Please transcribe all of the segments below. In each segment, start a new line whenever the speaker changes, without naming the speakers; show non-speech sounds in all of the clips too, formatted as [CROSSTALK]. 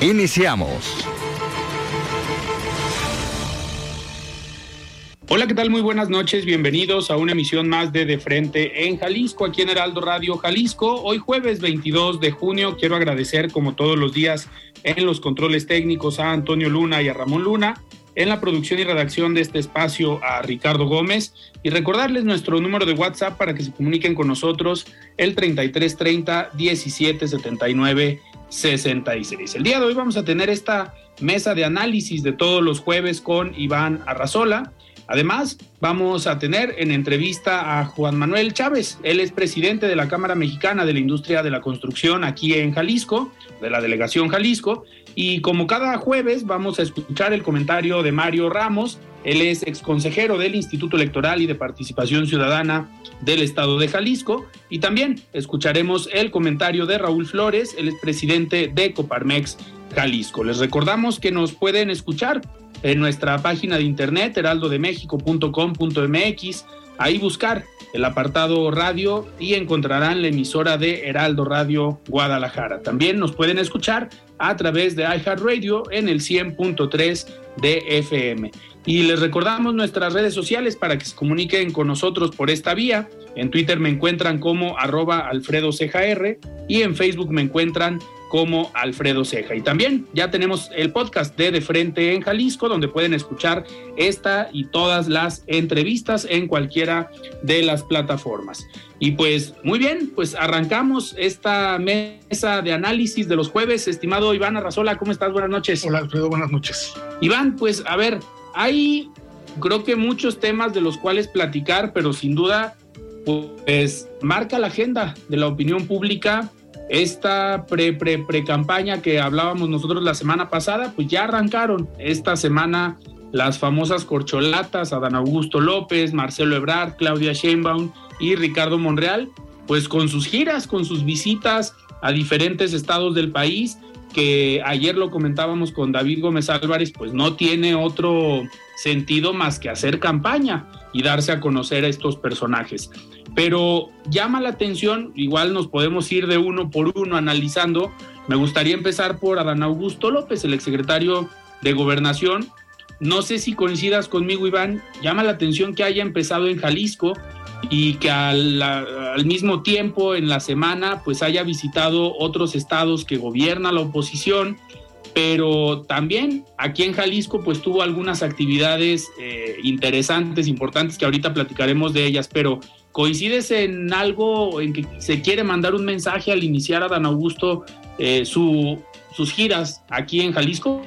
Iniciamos.
Hola, ¿qué tal? Muy buenas noches. Bienvenidos a una emisión más de De Frente en Jalisco, aquí en Heraldo Radio Jalisco. Hoy jueves 22 de junio quiero agradecer como todos los días en los controles técnicos a Antonio Luna y a Ramón Luna, en la producción y redacción de este espacio a Ricardo Gómez y recordarles nuestro número de WhatsApp para que se comuniquen con nosotros el 3330 1779 66. El día de hoy vamos a tener esta mesa de análisis de todos los jueves con Iván Arrazola. Además, vamos a tener en entrevista a Juan Manuel Chávez. Él es presidente de la Cámara Mexicana de la Industria de la Construcción aquí en Jalisco, de la delegación Jalisco. Y como cada jueves, vamos a escuchar el comentario de Mario Ramos. Él es exconsejero del Instituto Electoral y de Participación Ciudadana del Estado de Jalisco. Y también escucharemos el comentario de Raúl Flores, él es presidente de Coparmex Jalisco. Les recordamos que nos pueden escuchar en nuestra página de internet heraldodemexico.com.mx, ahí buscar el apartado radio y encontrarán la emisora de Heraldo Radio Guadalajara. También nos pueden escuchar a través de iHeartRadio en el 100.3 de FM. Y les recordamos nuestras redes sociales para que se comuniquen con nosotros por esta vía. En Twitter me encuentran como arroba Alfredo y en Facebook me encuentran como Alfredo Ceja. Y también ya tenemos el podcast de De Frente en Jalisco, donde pueden escuchar esta y todas las entrevistas en cualquiera de las plataformas. Y pues muy bien, pues arrancamos esta mesa de análisis de los jueves. Estimado Iván Arrazola, ¿cómo estás? Buenas noches.
Hola Alfredo, buenas noches.
Iván, pues a ver, hay creo que muchos temas de los cuales platicar, pero sin duda, pues marca la agenda de la opinión pública esta pre, pre, pre campaña que hablábamos nosotros la semana pasada, pues ya arrancaron esta semana las famosas corcholatas, Adán Augusto López, Marcelo Ebrard, Claudia Sheinbaum y Ricardo Monreal, pues con sus giras, con sus visitas a diferentes estados del país, que ayer lo comentábamos con David Gómez Álvarez, pues no tiene otro sentido más que hacer campaña y darse a conocer a estos personajes. Pero llama la atención, igual nos podemos ir de uno por uno analizando. Me gustaría empezar por Adán Augusto López, el exsecretario de Gobernación. No sé si coincidas conmigo, Iván, llama la atención que haya empezado en Jalisco y que al, al, mismo tiempo en la semana pues haya visitado otros estados que gobierna la oposición pero también aquí en Jalisco pues tuvo algunas actividades eh, interesantes, importantes, que ahorita platicaremos de ellas, pero ¿coincides en algo en que se quiere mandar un mensaje al iniciar a Dan Augusto eh, su, sus giras aquí en Jalisco?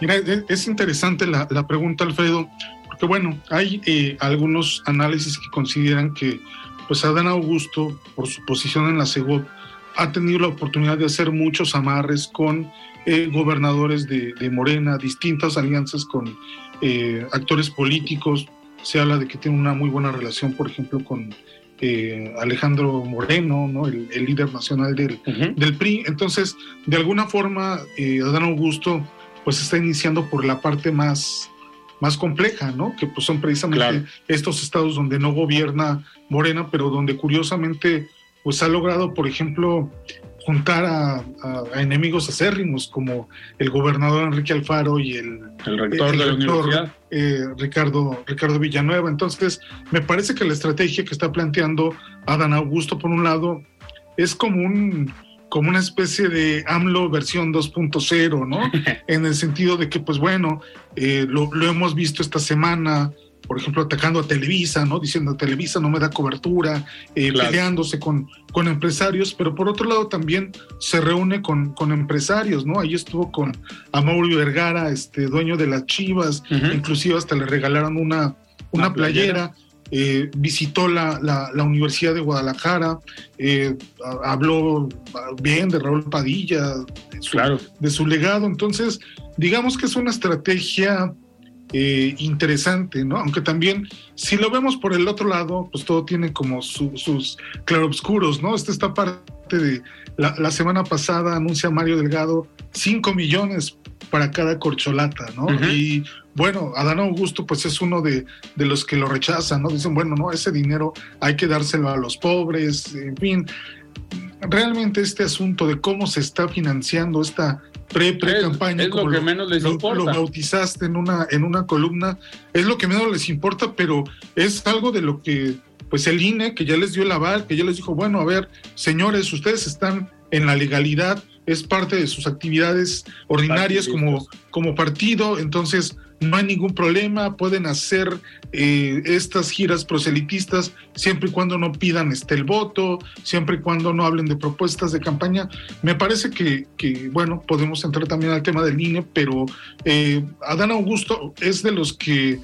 Mira, es interesante la, pregunta, Alfredo, porque bueno, hay eh, algunos análisis que consideran que pues Adán Augusto, por su posición en la CEGOP, ha tenido la oportunidad de hacer muchos amarres con eh, gobernadores de, de, Morena, distintas alianzas con eh, actores políticos. Se habla de que tiene una muy buena relación, por ejemplo, con eh, Alejandro Moreno, ¿no? el, el líder nacional del, uh -huh. del, PRI. Entonces, de alguna forma, Adán Augusto pues está iniciando por la parte más, más compleja, ¿no? Que pues son precisamente claro. estos estados donde no gobierna Morena, pero donde curiosamente pues ha logrado, por ejemplo, juntar a, a, a, enemigos acérrimos como el gobernador Enrique Alfaro y el,
el rector, el, el de rector, la
eh, Ricardo, Ricardo Villanueva. Entonces, me parece que la estrategia que está planteando Adán Augusto, por un lado, es como un, como una especie de AMLO versión 2.0, ¿no? [LAUGHS] en el sentido de que, pues bueno, eh, lo, lo, hemos visto esta semana, por ejemplo, atacando a Televisa, ¿no? Diciendo Televisa no me da cobertura, eh, peleándose con, con empresarios, pero por otro lado también se reúne con, con empresarios, ¿no? Ahí estuvo con Amaury Vergara, este dueño de las Chivas, inclusive hasta le regalaron una, una, playera. Eh, visitó la, la, Universidad de Guadalajara, eh, habló bien de Raúl Padilla, claro. de su legado. Entonces, digamos que es una estrategia eh, interesante, ¿no? Aunque también, si lo vemos por el otro lado, pues todo tiene como sus claroscuros, ¿no? Esta esta parte de la, semana pasada anuncia Mario Delgado 5 millones para cada corcholata, ¿no? Y bueno, Adán Augusto pues es uno de, de, los que lo rechazan, ¿no? Dicen, bueno, no, ese dinero hay que dárselo a los pobres, en fin. Realmente este asunto de cómo se está financiando esta pre-pre-campaña.
Es, lo que menos les importa.
Lo bautizaste en una, en una columna, es lo que menos les importa, pero es algo de lo que, pues el INE, que ya les dio el aval, que ya les dijo, bueno, a ver, señores, ustedes están en la legalidad, es parte de sus actividades ordinarias como, como partido, entonces no hay ningún problema, pueden hacer eh, estas giras proselitistas siempre y cuando no pidan este, el voto, siempre y cuando no hablen de propuestas de campaña. Me parece que, que bueno, podemos entrar también al tema del INE, pero eh, Adán Augusto es de los que,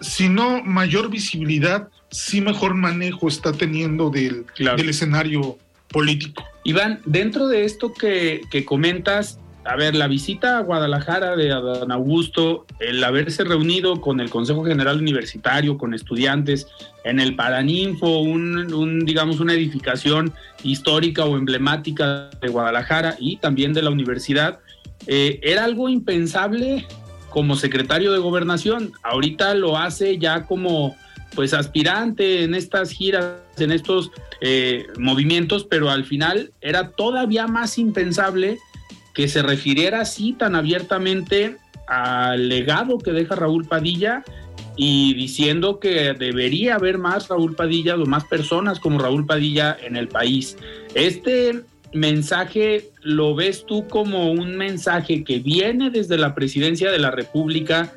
si no mayor visibilidad, sí mejor manejo está teniendo del, del escenario político.
Iván, dentro de esto que, que comentas, a ver, la visita a Guadalajara de Adán Augusto, el haberse reunido con el Consejo General Universitario, con estudiantes, en el Paraninfo, un, digamos, una edificación histórica o emblemática de Guadalajara y también de la universidad, eh, era algo impensable como secretario de gobernación. Ahorita lo hace ya como pues aspirante en estas giras, en estos eh, movimientos, pero al final era todavía más impensable que se refiriera así tan abiertamente al legado que deja Raúl Padilla y diciendo que debería haber más Raúl Padilla o más personas como Raúl Padilla en el país. Este mensaje lo ves tú como un mensaje que viene desde la presidencia de la República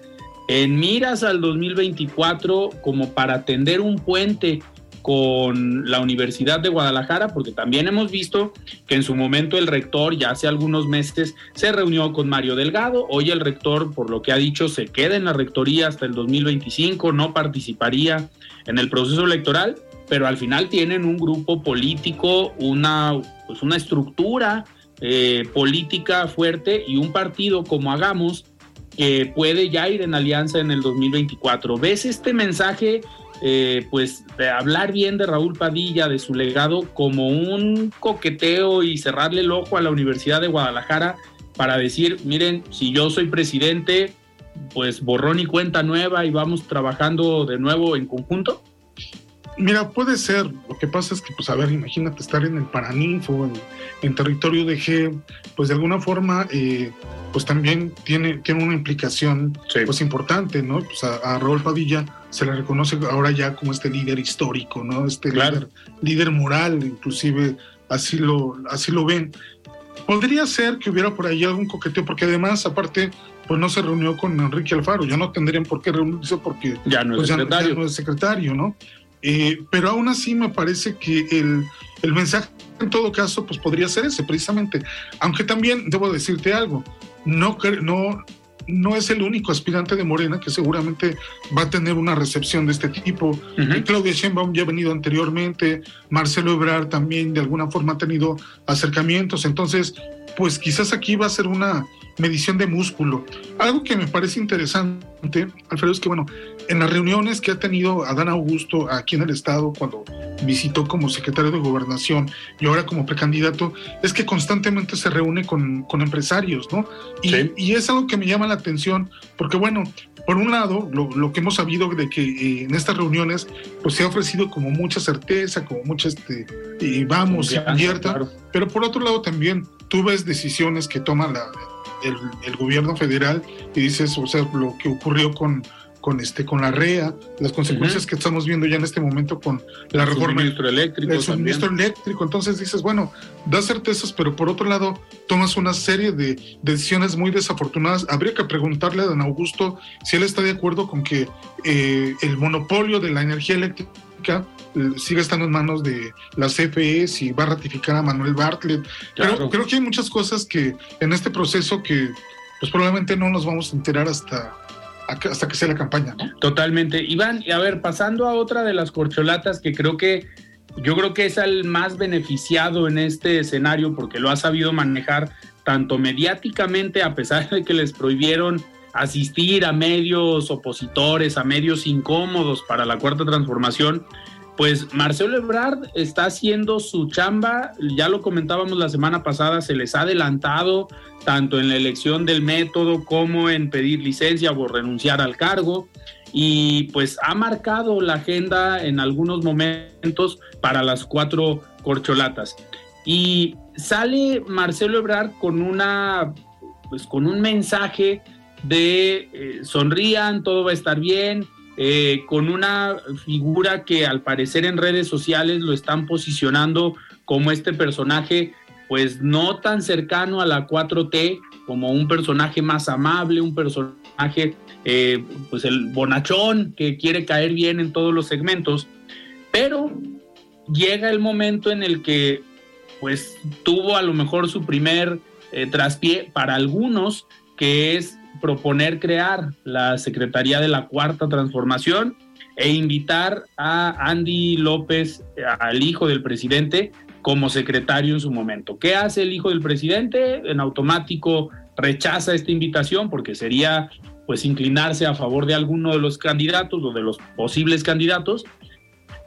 en miras al 2024 como para tender un puente con la Universidad de Guadalajara, porque también hemos visto que en su momento el rector ya hace algunos meses se reunió con Mario Delgado, hoy el rector, por lo que ha dicho, se queda en la rectoría hasta el 2025, no participaría en el proceso electoral, pero al final tienen un grupo político, una, pues una estructura eh, política fuerte y un partido como Hagamos que puede ya ir en alianza en el 2024. ¿Ves este mensaje eh, pues de hablar bien de Raúl Padilla, de su legado, como un coqueteo y cerrarle el ojo a la Universidad de Guadalajara para decir, miren, si yo soy presidente, pues borrón y cuenta nueva y vamos trabajando de nuevo en conjunto?
Mira, puede ser. Lo que pasa es que, pues, a ver, imagínate estar en el Paraninfo, en, territorio de G, pues de alguna forma, eh, pues también tiene, tiene una implicación, pues importante, ¿no? Pues a, a Raúl Padilla se le reconoce ahora ya como este líder histórico, ¿no? Este líder, líder moral, inclusive así lo, así lo ven. Podría ser que hubiera por ahí algún coqueteo, porque además, aparte, pues no se reunió con Enrique Alfaro, ya no tendrían por qué reunirse porque
ya no es,
pues,
secretario.
no es secretario, ¿no? Eh, pero aún así me parece que el, el mensaje en todo caso pues podría ser ese precisamente, aunque también debo decirte algo, no, no, no es el único aspirante de Morena que seguramente va a tener una recepción de este tipo. Claudia Sheinbaum ya ha venido anteriormente, Marcelo Ebrard también de alguna forma ha tenido acercamientos, entonces pues quizás aquí va a ser una medición de músculo. Algo que me parece interesante, Alfredo, es que bueno, en las reuniones que ha tenido Adán Augusto aquí en el Estado cuando visitó como secretario de Gobernación y ahora como precandidato, es que constantemente se reúne con, con empresarios, ¿no? Y, y, es algo que me llama la atención porque, bueno, por un lado, lo, lo que hemos sabido de que eh, en estas reuniones, pues se ha ofrecido como mucha certeza, como mucha, este, y vamos, abierta, pero por otro lado también tú ves decisiones que toma la, el, el, gobierno federal y dices, o sea, lo que ocurrió con con este con la REA, las consecuencias que estamos viendo ya en este momento con la reforma
del suministro eléctrico.
El suministro eléctrico. Entonces dices, bueno, da certezas, pero por otro lado tomas una serie de decisiones muy desafortunadas. Habría que preguntarle a don Augusto si él está de acuerdo con que eh, el monopolio de la energía eléctrica sigue estando en manos de la CFE, si va a ratificar a Manuel Bartlett. Pero creo que hay muchas cosas que en este proceso que pues probablemente no nos vamos a enterar hasta hasta que sea la campaña.
Totalmente. Iván, a ver, pasando a otra de las corcholatas que creo que yo creo que es el más beneficiado en este escenario porque lo ha sabido manejar tanto mediáticamente, a pesar de que les prohibieron asistir a medios opositores, a medios incómodos para la cuarta transformación, pues Marcelo Ebrard está haciendo su chamba, ya lo comentábamos la semana pasada, se les ha adelantado tanto en la elección del método como en pedir licencia o renunciar al cargo y pues ha marcado la agenda en algunos momentos para las cuatro corcholatas. Y sale Marcelo Ebrard con una pues con un mensaje de eh, sonrían, todo va a estar bien, eh, con una figura que al parecer en redes sociales lo están posicionando como este personaje, pues no tan cercano a la 4T, como un personaje más amable, un personaje, eh, pues el bonachón que quiere caer bien en todos los segmentos, pero llega el momento en el que pues tuvo a lo mejor su primer eh, traspié para algunos, que es proponer crear la Secretaría de la Cuarta Transformación e invitar a Andy López, al hijo del presidente, como secretario en su momento. ¿Qué hace el hijo del presidente? En automático rechaza esta invitación porque sería pues inclinarse a favor de alguno de los candidatos o de los posibles candidatos.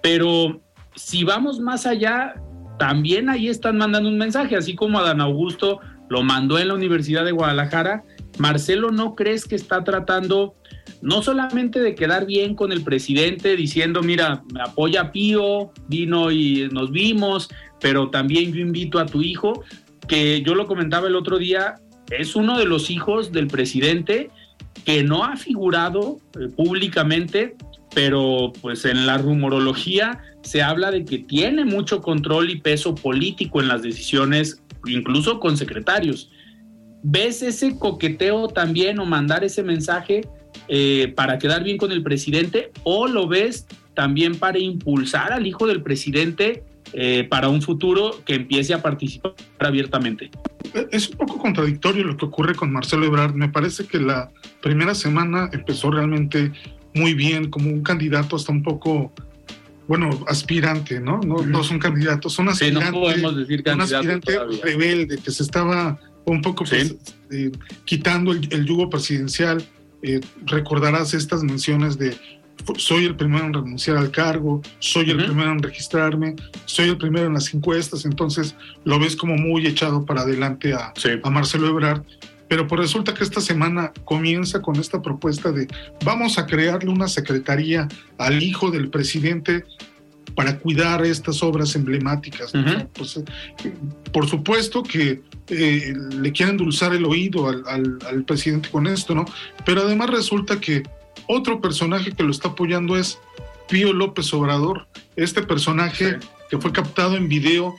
Pero si vamos más allá, también ahí están mandando un mensaje, así como Adán Augusto lo mandó en la Universidad de Guadalajara, Marcelo, ¿no crees que está tratando no solamente de quedar bien con el presidente diciendo, mira, me apoya Pío, vino y nos vimos, pero también yo invito a tu hijo, que yo lo comentaba el otro día, es uno de los hijos del presidente que no ha figurado eh, públicamente, pero pues en la rumorología se habla de que tiene mucho control y peso político en las decisiones, incluso con secretarios. ¿Ves ese coqueteo también o mandar ese mensaje eh, para quedar bien con el presidente o lo ves también para impulsar al hijo del presidente eh, para un futuro que empiece a participar abiertamente?
Es un poco contradictorio lo que ocurre con Marcelo Ebrard. Me parece que la primera semana empezó realmente muy bien como un candidato hasta un poco bueno, aspirante, ¿no? No, no son candidatos, son aspirantes.
no podemos decir
un aspirante rebelde que se estaba un poco pues, eh, quitando el, yugo presidencial. Eh, recordarás estas menciones de soy el primero en renunciar al cargo, soy el primero en registrarme, soy el primero en las encuestas, entonces lo ves como muy echado para adelante a, a Marcelo Ebrard. Pero pues resulta que esta semana comienza con esta propuesta de vamos a crearle una secretaría al hijo del presidente para cuidar estas obras emblemáticas. Pues, por supuesto que eh, le quieren endulzar el oído al, presidente con esto, ¿no? Pero además resulta que otro personaje que lo está apoyando es Pío López Obrador, este personaje que fue captado en video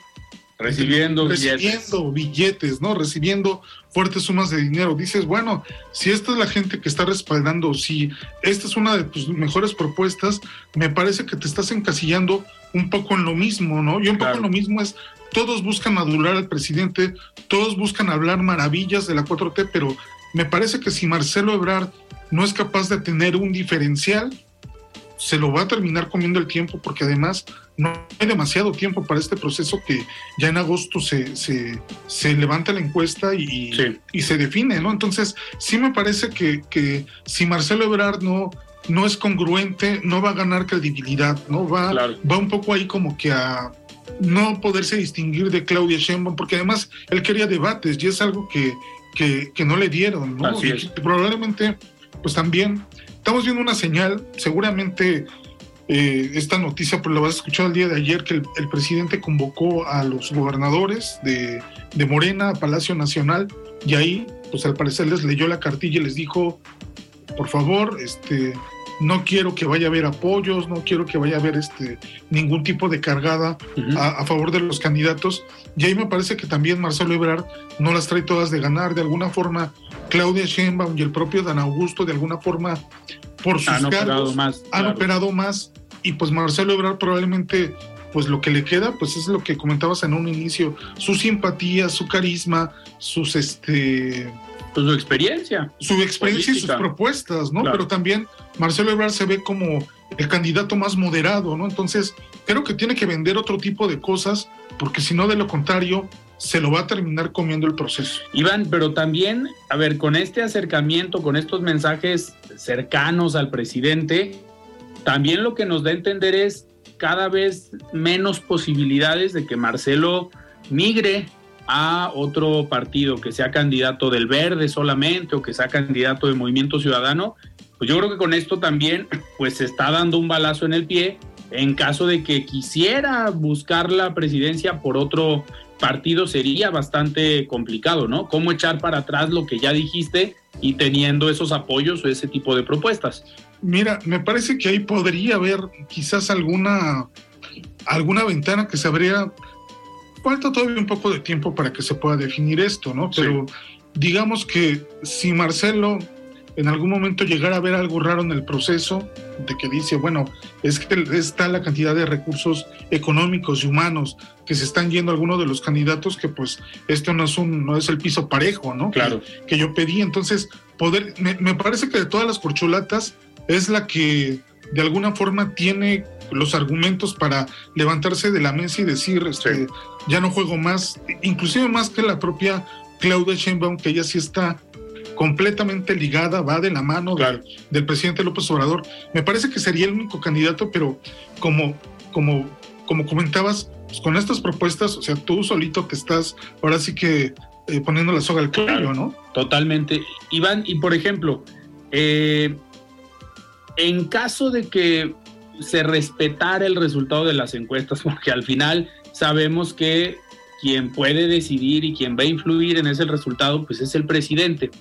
recibiendo,
recibiendo billetes. ¿no? Recibiendo fuertes sumas de dinero. Dices, bueno, si esta es la gente que está respaldando, si esta es una de tus mejores propuestas, me parece que te estás encasillando un poco en lo mismo, ¿no? Y un poco en lo mismo es, todos buscan adular al presidente, todos buscan hablar maravillas de la 4T, pero me parece que si Marcelo Ebrard no es capaz de tener un diferencial, se lo va a terminar comiendo el tiempo porque además no hay demasiado tiempo para este proceso que ya en agosto se, se, levanta la encuesta y, y, se define, ¿no? Entonces, sí me parece que, que si Marcelo Ebrard no, no es congruente, no va a ganar credibilidad, ¿no? Va, va un poco ahí como que a no poderse distinguir de Claudia Sheinbaum, porque además él quería debates y es algo que, que, no le dieron, ¿no? probablemente, pues también estamos viendo una señal, seguramente eh, esta noticia pues la vas a escuchar el día de ayer, que el, presidente convocó a los gobernadores de, de, Morena a Palacio Nacional y ahí, pues al parecer les leyó la cartilla y les dijo, por favor, este, no quiero que vaya a haber apoyos, no quiero que vaya a haber este, ningún tipo de cargada a, favor de los candidatos. Y ahí me parece que también Marcelo Ebrard no las trae todas de ganar. De alguna forma, Claudia Sheinbaum y el propio Dan Augusto, de alguna forma, por sus han cargos, más, han operado más. Y pues Marcelo Ebrard probablemente pues lo que le queda, pues es lo que comentabas en un inicio, su simpatía, su carisma, sus este
pues su experiencia.
Su experiencia y sus propuestas, ¿no? Pero también Marcelo Ebrard se ve como el candidato más moderado, ¿no? Entonces, creo que tiene que vender otro tipo de cosas, porque si no, de lo contrario, se lo va a terminar comiendo el proceso.
Iván, pero también, a ver, con este acercamiento, con estos mensajes cercanos al presidente, también lo que nos da a entender es cada vez menos posibilidades de que Marcelo migre a otro partido, que sea candidato del Verde solamente o que sea candidato del Movimiento Ciudadano, pues yo creo que con esto también [LAUGHS] pues se está dando un balazo en el pie en caso de que quisiera buscar la presidencia por otro partido sería bastante complicado, ¿no? ¿Cómo echar para atrás lo que ya dijiste y teniendo esos apoyos o ese tipo de propuestas?
Mira, me parece que ahí podría haber quizás alguna, alguna ventana que se abriera. Falta todavía un poco de tiempo para que se pueda definir esto, ¿no? Pero digamos que si Marcelo en algún momento llegara a ver algo raro en el proceso, de que dice, bueno, es que está la cantidad de recursos económicos y humanos que se están yendo a algunos de los candidatos, que pues esto no es un, no es el piso parejo, ¿no?
Claro.
Que, yo pedí. Entonces, poder, me, me, parece que de todas las corcholatas, es la que de alguna forma tiene los argumentos para levantarse de la mesa y decir, este, ya no juego más, inclusive más que la propia Claudia Sheinbaum, que ella sí está completamente ligada, va de la mano del presidente López Obrador. Me parece que sería el único candidato, pero como, como, como comentabas, pues con estas propuestas, o sea, tú solito te estás ahora sí que eh, poniendo la soga al cuello, ¿no?
Totalmente. Iván, y por ejemplo, eh, en caso de que se respetara el resultado de las encuestas, [LAUGHS] porque al final sabemos que quien puede decidir y quien va a influir en ese resultado, pues es el presidente.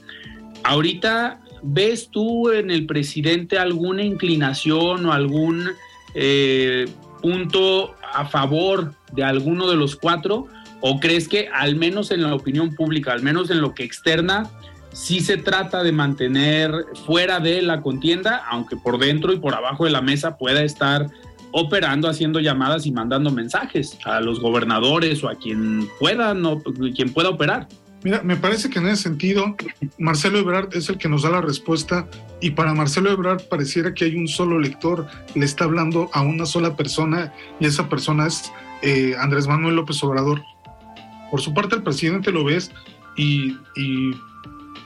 Ahorita, ¿ves tú en el presidente alguna inclinación o algún eh, punto a favor de alguno de los cuatro? ¿O crees que al menos en la opinión pública, al menos en lo que externa, sí se trata de mantener fuera de la contienda, aunque por dentro y por abajo de la mesa pueda estar operando, haciendo llamadas y mandando mensajes a los gobernadores o a quien pueda, no, quien pueda operar.
Mira, me parece que en ese sentido, Marcelo Ebrard es el que nos da la respuesta y para Marcelo Ebrard pareciera que hay un solo lector, le está hablando a una sola persona y esa persona es eh, Andrés Manuel López Obrador. Por su parte, el presidente lo ves y, y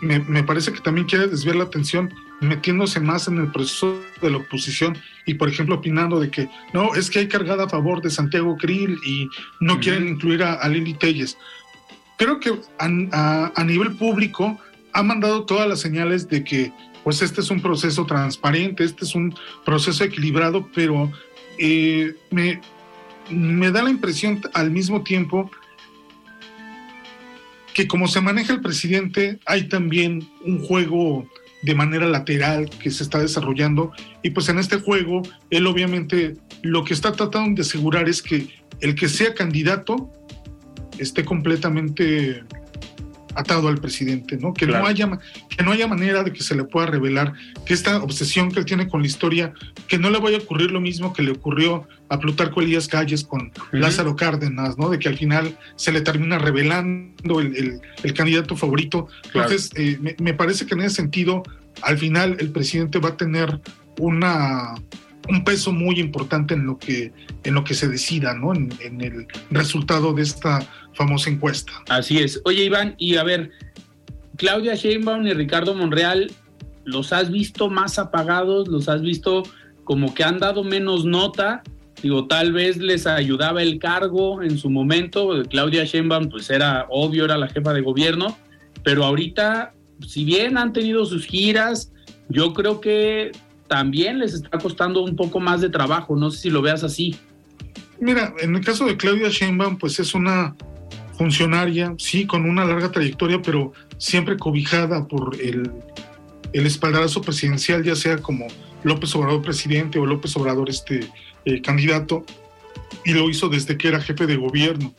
me, parece que también quiere desviar la atención metiéndose más en el proceso de la oposición y, por ejemplo, opinando de que no, es que hay cargada a favor de Santiago Krill y no quieren incluir a, Lili Telles. Creo que a, nivel público ha mandado todas las señales de que pues este es un proceso transparente, este es un proceso equilibrado, pero eh, me, me da la impresión al mismo tiempo que como se maneja el presidente, hay también un juego de manera lateral que se está desarrollando y pues en este juego él obviamente lo que está tratando de asegurar es que el que sea candidato esté completamente atado al presidente, ¿no? Que no haya que no haya manera de que se le pueda revelar que esta obsesión que él tiene con la historia, que no le vaya a ocurrir lo mismo que le ocurrió a Plutarco Elías Calles con Lázaro Cárdenas, ¿no? De que al final se le termina revelando el, candidato favorito. Entonces, eh, me, parece que en ese sentido, al final el presidente va a tener una un peso muy importante en lo que en lo que se decida, ¿no? En, el resultado de esta famosa encuesta.
Así es. Oye, Iván, y a ver, Claudia Sheinbaum y Ricardo Monreal, ¿los has visto más apagados? ¿Los has visto como que han dado menos nota? Digo, tal vez les ayudaba el cargo en su momento. Claudia Sheinbaum, pues era obvio, era la jefa de gobierno, pero ahorita, si bien han tenido sus giras, yo creo que también les está costando un poco más de trabajo. No sé si lo veas así.
Mira, en el caso de Claudia Sheinbaum, pues es una funcionaria, sí, con una larga trayectoria, pero siempre cobijada por el, el espaldarazo presidencial, ya sea como López Obrador presidente o López Obrador este eh, candidato, y lo hizo desde que era jefe de gobierno.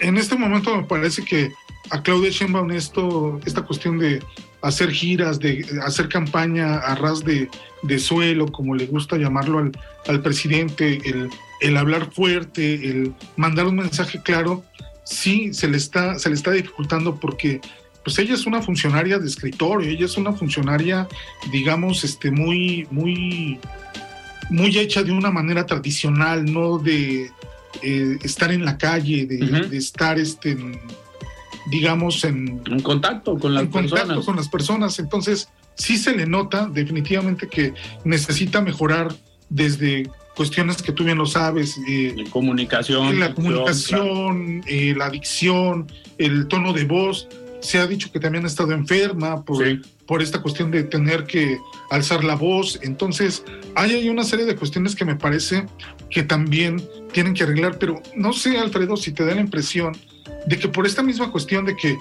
En este momento me parece que a Claudia Sheinbaum esto, esta cuestión de hacer giras, de hacer campaña a ras de, de suelo, como le gusta llamarlo al, al presidente, el, el, hablar fuerte, el mandar un mensaje claro, sí se le está, se le está dificultando porque pues ella es una funcionaria de escritorio, ella es una funcionaria, digamos, este, muy, muy, muy hecha de una manera tradicional, no de eh, estar en la calle, de, uh -huh. de estar este, en, digamos, en,
en, contacto con las
en
personas.
contacto con las personas. Entonces, sí se le nota definitivamente que necesita mejorar desde cuestiones que tú bien lo sabes.
Eh, de comunicación.
La comunicación, claro. eh, la adicción, el tono de voz. Se ha dicho que también ha estado enferma por, sí. por esta cuestión de tener que alzar la voz. Entonces, hay, hay una serie de cuestiones que me parece que también tienen que arreglar, pero no sé, Alfredo, si te da la impresión de que por esta misma cuestión de que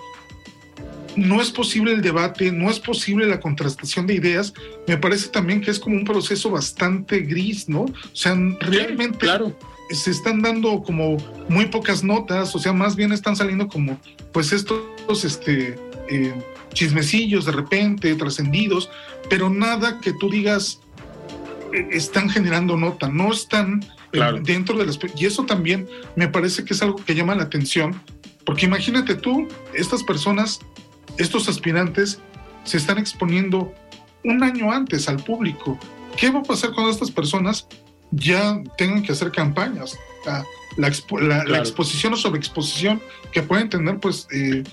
no es posible el debate, no es posible la contrastación de ideas, me parece también que es como un proceso bastante gris, ¿no? O sea, realmente
sí, claro.
se están dando como muy pocas notas, o sea, más bien están saliendo como, pues estos, este, eh, chismecillos de repente, trascendidos, pero nada que tú digas eh, están generando nota, no están
claro.
dentro de las... Y eso también me parece que es algo que llama la atención, porque imagínate tú, estas personas estos aspirantes se están exponiendo un año antes al público. ¿Qué va a pasar cuando estas personas ya tengan que hacer campañas? La, la, expo, la, claro. la exposición o sobreexposición que pueden tener, pues, eh,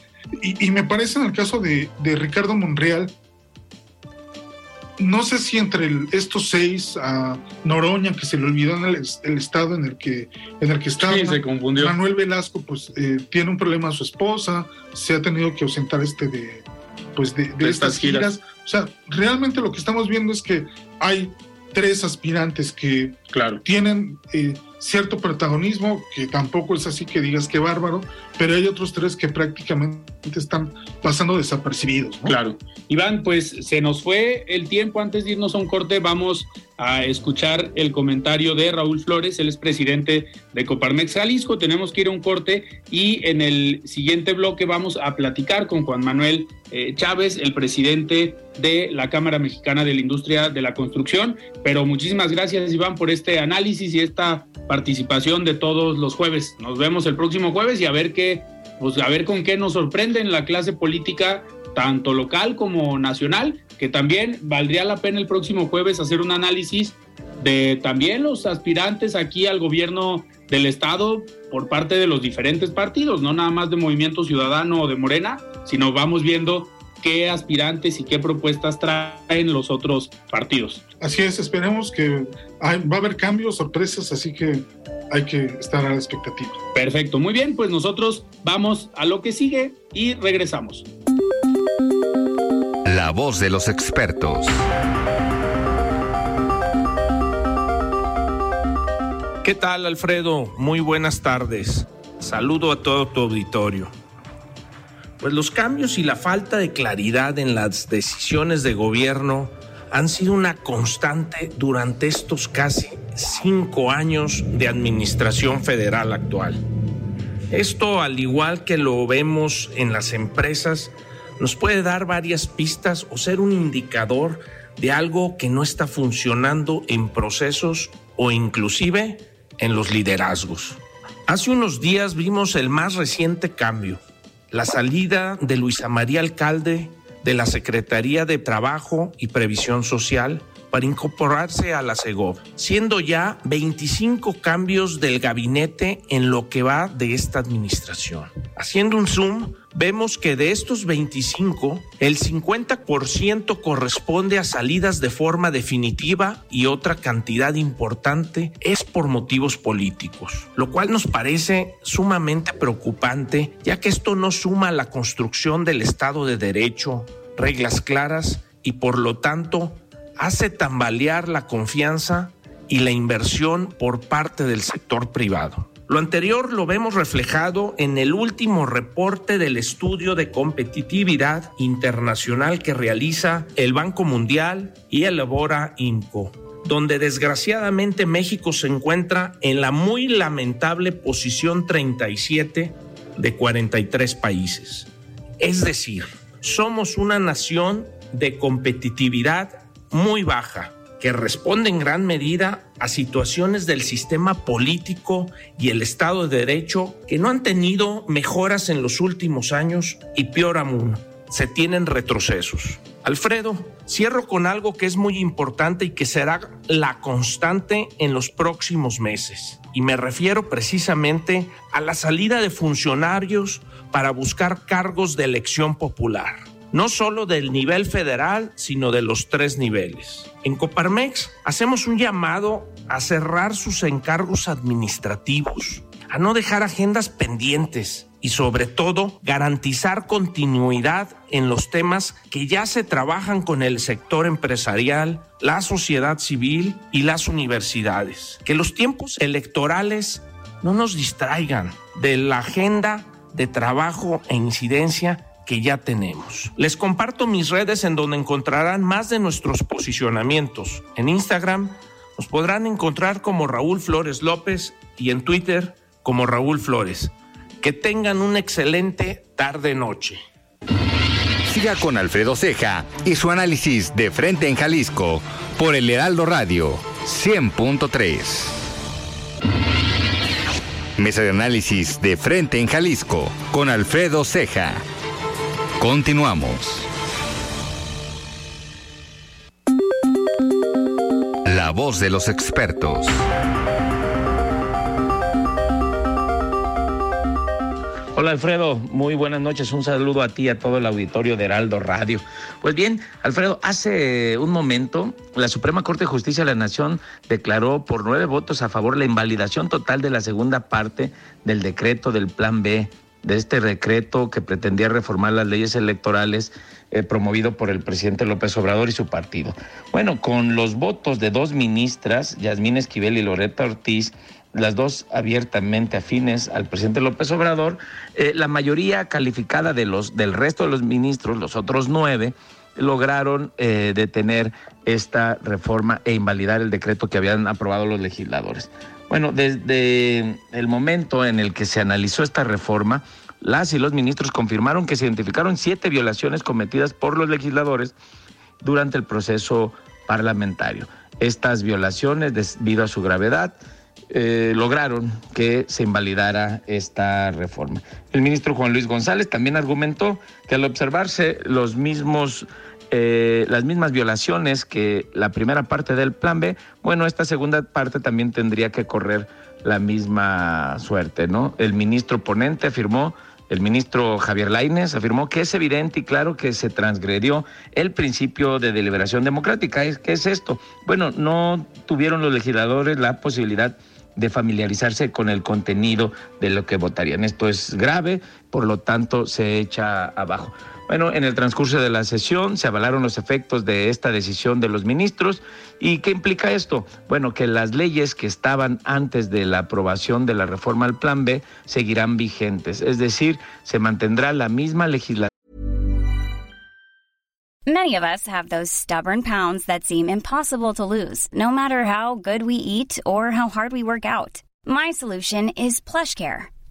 y, y, me parece en el caso de, de Ricardo Monreal, no sé si entre el, estos seis a Noroña que se le olvidó en el, el, estado en el que en el que estaba
sí, se confundió.
Manuel Velasco pues eh, tiene un problema a su esposa se ha tenido que ausentar este de pues de, de,
de estas, estas giras.
giras. o sea realmente lo que estamos viendo es que hay tres aspirantes que
claro.
tienen eh, cierto protagonismo, que tampoco es así que digas que bárbaro, pero hay otros tres que prácticamente están pasando desapercibidos. ¿no?
Claro. Iván, pues se nos fue el tiempo antes de irnos a un corte. Vamos a escuchar el comentario de Raúl Flores, él es presidente de Coparmex Jalisco. Tenemos que ir a un corte y en el siguiente bloque vamos a platicar con Juan Manuel eh, Chávez, el presidente de la Cámara Mexicana de la Industria de la Construcción. Pero muchísimas gracias, Iván, por este análisis y esta participación de todos los jueves. Nos vemos el próximo jueves y a ver qué, pues a ver con qué nos sorprende en la clase política, tanto local como nacional, que también valdría la pena el próximo jueves hacer un análisis de también los aspirantes aquí al gobierno del estado por parte de los diferentes partidos, no nada más de Movimiento Ciudadano o de Morena, sino vamos viendo qué aspirantes y qué propuestas traen los otros partidos.
Así es, esperemos que hay, va a haber cambios, sorpresas, así que hay que estar a la expectativa.
Perfecto, muy bien, pues nosotros vamos a lo que sigue y regresamos.
La voz de los expertos.
¿Qué tal, Alfredo? Muy buenas tardes. Saludo a todo tu auditorio. Pues los cambios y la falta de claridad en las decisiones de gobierno han sido una constante durante estos casi cinco años de administración federal actual. Esto, al igual que lo vemos en las empresas, nos puede dar varias pistas o ser un indicador de algo que no está funcionando en procesos o inclusive en los liderazgos. Hace unos días vimos el más reciente cambio, la salida de Luisa María Alcalde de la Secretaría de Trabajo y Previsión Social para incorporarse a la CEGOV, siendo ya 25 cambios del gabinete en lo que va de esta administración. Haciendo un zoom, vemos que de estos 25, el 50% corresponde a salidas de forma definitiva y otra cantidad importante es por motivos políticos, lo cual nos parece sumamente preocupante, ya que esto no suma a la construcción del Estado de Derecho, reglas claras y por lo tanto hace tambalear la confianza y la inversión por parte del sector privado. Lo anterior lo vemos reflejado en el último reporte del estudio de competitividad internacional que realiza el Banco Mundial y elabora INCO donde desgraciadamente México se encuentra en la muy lamentable posición 37 de 43 países. Es decir, somos una nación de competitividad muy baja que responde en gran medida a situaciones del sistema político y el Estado de Derecho que no han tenido mejoras en los últimos años y peor aún, se tienen retrocesos. Alfredo, cierro con algo que es muy importante y que será la constante en los próximos meses. Y me refiero precisamente a la salida de funcionarios para buscar cargos de elección popular. No solo del nivel federal, sino de los tres niveles. En Coparmex hacemos un llamado a cerrar sus encargos administrativos, a no dejar agendas pendientes y sobre todo garantizar continuidad en los temas que ya se trabajan con el sector empresarial, la sociedad civil y las universidades. Que los tiempos electorales no nos distraigan de la agenda de trabajo e incidencia que ya tenemos. Les comparto mis redes en donde encontrarán más de nuestros posicionamientos. En Instagram nos podrán encontrar como Raúl Flores López y en Twitter como Raúl Flores. Que tengan una excelente tarde-noche.
Siga con Alfredo Ceja y su análisis de frente en Jalisco por el Heraldo Radio 100.3. Mesa de análisis de frente en Jalisco con Alfredo Ceja. Continuamos. La voz de los expertos.
Hola Alfredo, muy buenas noches. Un saludo a ti y a todo el auditorio de Heraldo Radio. Pues bien, Alfredo, hace un momento la Suprema Corte de Justicia de la Nación declaró por nueve votos a favor la invalidación total de la segunda parte del decreto del Plan B, de este decreto que pretendía reformar las leyes electorales eh, promovido por el presidente López Obrador y su partido. Bueno, con los votos de dos ministras, Yasmín Esquivel y Loreta Ortiz, las dos abiertamente afines al presidente López Obrador, eh, la mayoría calificada de los, del resto de los ministros, los otros nueve, lograron eh, detener esta reforma e invalidar el decreto que habían aprobado los legisladores. Bueno, desde el momento en el que se analizó esta reforma, las y los ministros confirmaron que se identificaron siete violaciones cometidas por los legisladores durante el proceso parlamentario. Estas violaciones, debido a su gravedad, eh, lograron que se invalidara esta reforma. El ministro Juan Luis González también argumentó que al observarse los mismos, eh, las mismas violaciones que la primera parte del plan B, bueno, esta segunda parte también tendría que correr la misma suerte, ¿no? El ministro ponente afirmó el ministro Javier Lainez afirmó que es evidente y claro que se transgredió el principio de deliberación democrática. ¿Qué es esto? Bueno, no tuvieron los legisladores la posibilidad de familiarizarse con el contenido de lo que votarían. Esto es grave, por lo tanto se echa abajo. Bueno, en el transcurso de la sesión se avalaron los efectos de esta decisión de los ministros. ¿Y qué implica esto? Bueno, que las leyes que estaban antes de la aprobación de la reforma al Plan B seguirán vigentes, es decir, se mantendrá la misma legislación.
Many of us have those stubborn pounds that seem impossible to lose, no matter how good we eat or how hard we work out. My solution is PlushCare.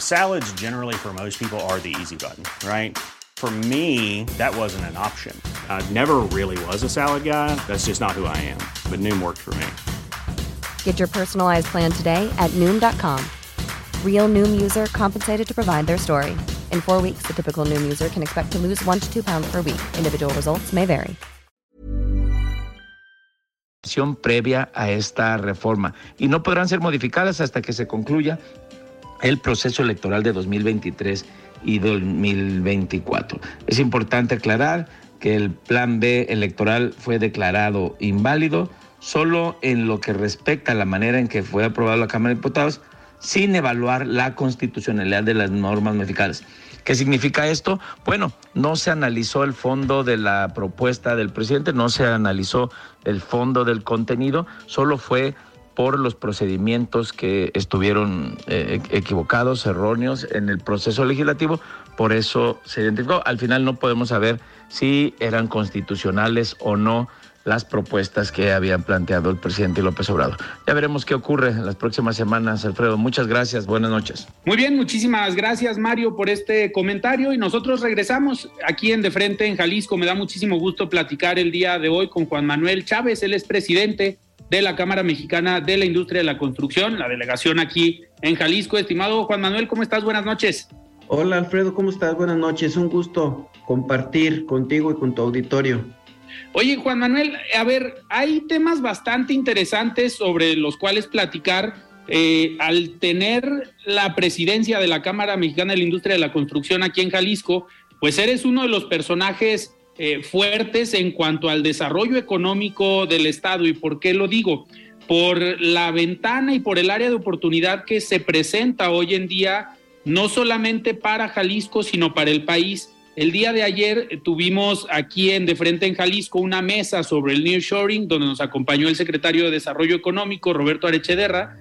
Salads generally for most people are the easy button, right? For me, that wasn't an option. I never really was a salad guy. That's just not who I am. But Noom worked for me.
Get your personalized plan today at Noom.com. Real Noom user compensated to provide their story. In four weeks, the typical Noom user can expect to lose one to two pounds per week. Individual results may vary.
previa a esta reforma y no podrán ser modificadas hasta que se concluya el proceso electoral de 2023 y 2024. Es importante aclarar que el plan B electoral fue declarado inválido solo en lo que respecta a la manera en que fue aprobado la Cámara de Diputados, sin evaluar la constitucionalidad de las normas modificadas. ¿Qué significa esto? Bueno, no se analizó el fondo de la propuesta del presidente, no se analizó el fondo del contenido, solo fue por los procedimientos que estuvieron eh, equivocados, erróneos en el proceso legislativo, por eso se identificó. Al final no podemos saber si eran constitucionales o no las propuestas que habían planteado el presidente López Obrador. Ya veremos qué ocurre en las próximas semanas, Alfredo. Muchas gracias, buenas noches.
Muy bien, muchísimas gracias Mario por este comentario y nosotros regresamos aquí en De Frente en Jalisco. Me da muchísimo gusto platicar el día de hoy con Juan Manuel Chávez, él es presidente de la Cámara Mexicana de la Industria de la Construcción, la delegación aquí en Jalisco. Estimado Juan Manuel, ¿cómo estás? Buenas noches.
Hola Alfredo, ¿cómo estás? Buenas noches. Un gusto compartir contigo y con tu auditorio.
Oye, Juan Manuel, a ver, hay temas bastante interesantes sobre los cuales platicar. Eh, al tener la presidencia de la Cámara Mexicana de la Industria de la Construcción aquí en Jalisco, pues eres uno de los personajes eh, fuertes en cuanto al desarrollo económico del Estado. ¿Y por qué lo digo? Por la ventana y por el área de oportunidad que se presenta hoy en día, no solamente para Jalisco, sino para el país. El día de ayer tuvimos aquí en De Frente en Jalisco una mesa sobre el nearshoring, donde nos acompañó el secretario de Desarrollo Económico, Roberto Arechederra,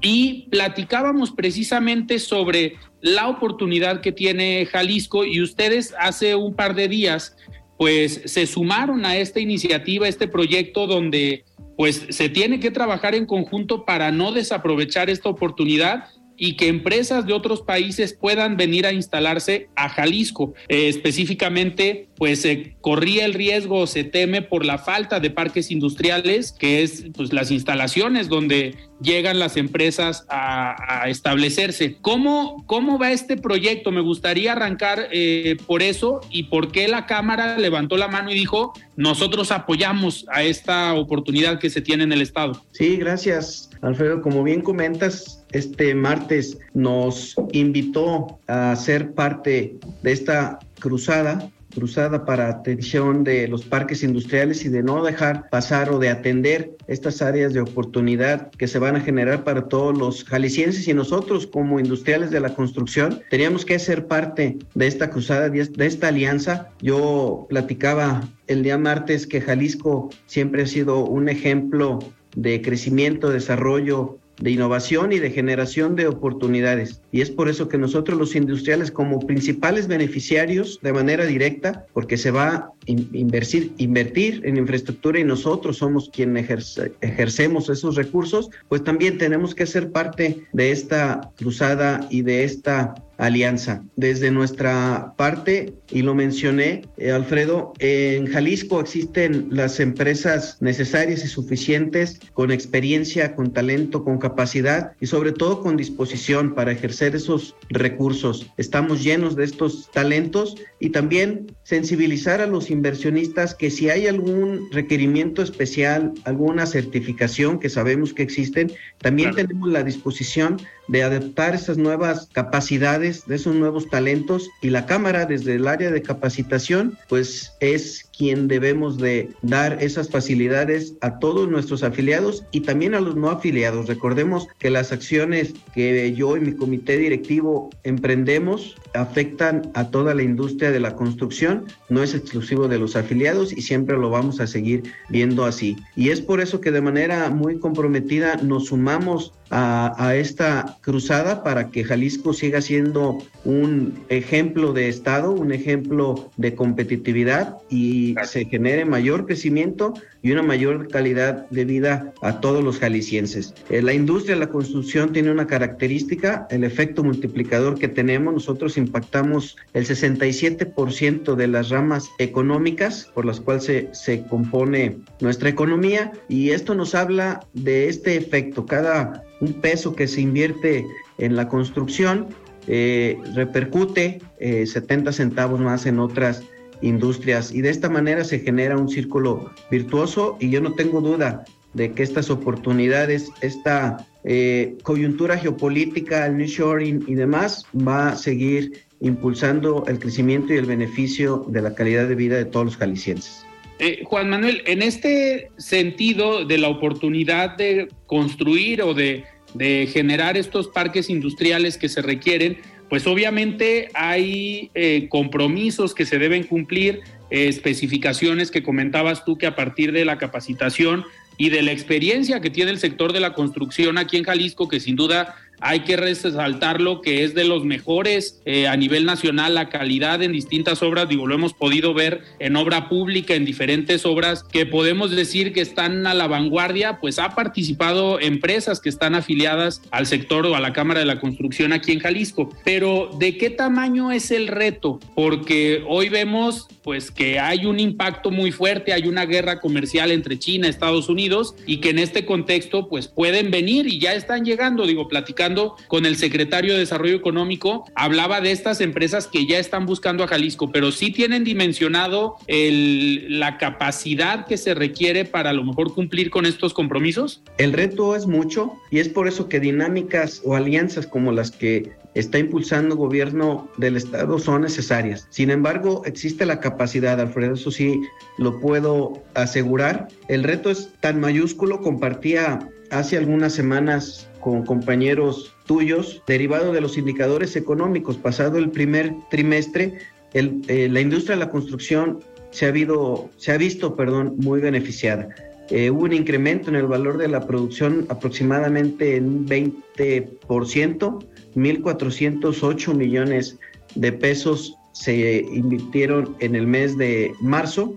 y platicábamos precisamente sobre la oportunidad que tiene Jalisco y ustedes hace un par de días pues se sumaron a esta iniciativa, este proyecto donde pues se tiene que trabajar en conjunto para no desaprovechar esta oportunidad y que empresas de otros países puedan venir a instalarse a Jalisco. Eh, específicamente, pues se corría el riesgo, se teme por la falta de parques industriales, que es pues las instalaciones donde llegan las empresas a, establecerse. ¿Cómo, ¿Cómo va este proyecto? Me gustaría arrancar eh, por eso y por qué la Cámara levantó la mano y dijo, nosotros apoyamos a esta oportunidad que se tiene en el Estado.
Sí, gracias, Alfredo. Como bien comentas, este martes nos invitó a ser parte de esta cruzada cruzada para atención de los parques industriales y de no dejar pasar o de atender estas áreas de oportunidad que se van a generar para todos los jaliscienses y nosotros como industriales de la construcción teníamos que ser parte de esta cruzada, de esta alianza. Yo platicaba el día martes que Jalisco siempre ha sido un ejemplo de crecimiento, desarrollo de innovación y de generación de oportunidades. Y es por eso que nosotros los industriales como principales beneficiarios de manera directa, porque se va a invertir, invertir en infraestructura y nosotros somos quienes ejercemos esos recursos, pues también tenemos que ser parte de esta cruzada y de esta alianza. Desde nuestra parte, y lo mencioné, eh, Alfredo, en Jalisco existen las empresas necesarias y suficientes con experiencia, con talento, con capacidad y sobre todo con disposición para ejercer esos recursos. Estamos llenos de estos talentos y también sensibilizar a los inversionistas que si hay algún requerimiento especial, alguna certificación que sabemos que existen, también tenemos la disposición de adaptar esas nuevas capacidades, de esos nuevos talentos. Y la Cámara desde el área de capacitación pues es quien debemos de dar esas facilidades a todos nuestros afiliados y también a los no afiliados. Recordemos que las acciones que yo y mi comité directivo emprendemos afectan a toda la industria de la construcción, no es exclusivo de los afiliados y siempre lo vamos a seguir viendo así. Y es por eso que de manera muy comprometida nos sumamos a, esta cruzada para que Jalisco siga siendo un ejemplo de Estado, un ejemplo de competitividad y se genere mayor crecimiento y una mayor calidad de vida a todos los jaliscienses. Eh, la industria de la construcción tiene una característica, el efecto multiplicador que tenemos. Nosotros impactamos el 67% de las ramas económicas por las cuales se, se compone nuestra economía y esto nos habla de este efecto. Cada un peso que se invierte en la construcción eh, repercute 70 eh, centavos más en otras industrias y de esta manera se genera un círculo virtuoso y yo no tengo duda de que estas oportunidades, esta eh, coyuntura geopolítica, el nearshoring y demás, va a seguir impulsando el crecimiento y el beneficio de la calidad de vida de todos los jaliscienses.
Eh, Juan Manuel, en este sentido de la oportunidad de construir o de, de generar estos parques industriales que se requieren, pues obviamente hay eh, compromisos que se deben cumplir, eh, especificaciones que comentabas tú que a partir de la capacitación y de la experiencia que tiene el sector de la construcción aquí en Jalisco, que sin duda hay que resaltarlo que es de los mejores eh, a nivel nacional, la calidad en distintas obras, digo, lo hemos podido ver en obra pública, en diferentes obras que podemos decir que están a la vanguardia, pues ha participado empresas que están afiliadas al sector o a la Cámara de la Construcción aquí en Jalisco. Pero ¿de qué tamaño es el reto? Porque hoy vemos pues que hay un impacto muy fuerte, hay una guerra comercial entre China Estados Unidos y que en este contexto pues pueden venir y ya están llegando, digo, platicando con el secretario de Desarrollo Económico, hablaba de estas empresas que ya están buscando a Jalisco, pero sí tienen dimensionado la capacidad que se requiere para a lo mejor cumplir con estos compromisos.
El reto es mucho y es por eso que dinámicas o alianzas como las que está impulsando el gobierno del Estado son necesarias. Sin embargo, existe la capacidad, Alfredo, eso sí lo puedo asegurar. El reto es tan mayúsculo, compartía hace algunas semanas con compañeros tuyos, derivado de los indicadores económicos. Pasado el primer trimestre, eh, la industria de la construcción se ha, habido, se ha visto perdón, muy beneficiada. Eh, hubo un incremento en el valor de la producción aproximadamente en un 20%, 1.408 millones de pesos se invirtieron en el mes de marzo.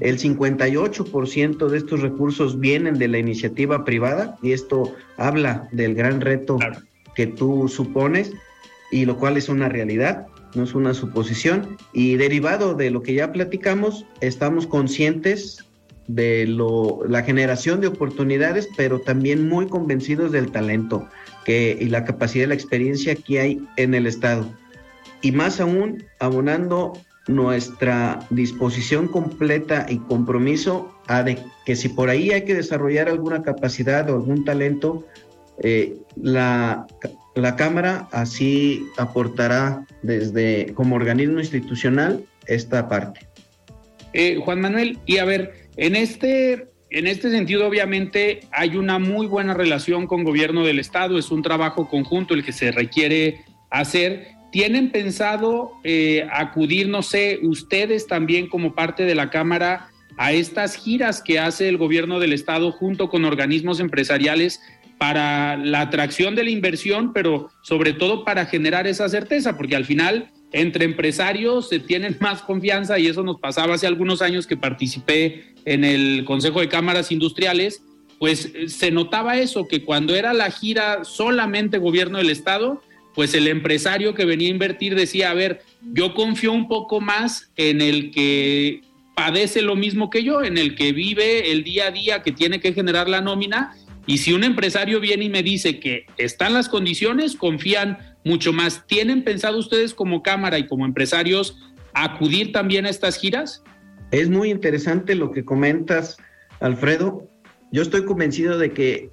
El 58% de estos recursos vienen de la iniciativa privada y esto habla del gran reto que tú supones y lo cual es una realidad, no es una suposición. Y derivado de lo que ya platicamos, estamos conscientes de lo, la generación de oportunidades, pero también muy convencidos del talento que, y la capacidad y la experiencia que hay en el Estado. Y más aún, abonando nuestra disposición completa y compromiso a de que si por ahí hay que desarrollar alguna capacidad o algún talento, eh, la, la Cámara así aportará desde como organismo institucional esta parte.
Eh, Juan Manuel, y a ver, en este, en este sentido, obviamente, hay una muy buena relación con gobierno del Estado, es un trabajo conjunto el que se requiere hacer. ¿Tienen pensado eh, acudir, no sé, ustedes también como parte de la Cámara a estas giras que hace el gobierno del Estado junto con organismos empresariales para la atracción de la inversión, pero sobre todo para generar esa certeza, porque al final entre empresarios se tienen [LAUGHS] más confianza y eso nos pasaba hace algunos años que participé en el Consejo de Cámaras Industriales, pues eh, se notaba eso, que cuando era la gira solamente gobierno del Estado, pues el empresario que venía a invertir decía, a ver, yo confío un poco más en el que padece lo mismo que yo, en el que vive el día a día, que tiene que generar la nómina, y si un empresario viene y me dice que están las condiciones, confían mucho más. ¿Tienen pensado ustedes como Cámara y como empresarios acudir también a estas giras?
Es muy interesante lo que comentas, Alfredo. Yo estoy convencido de que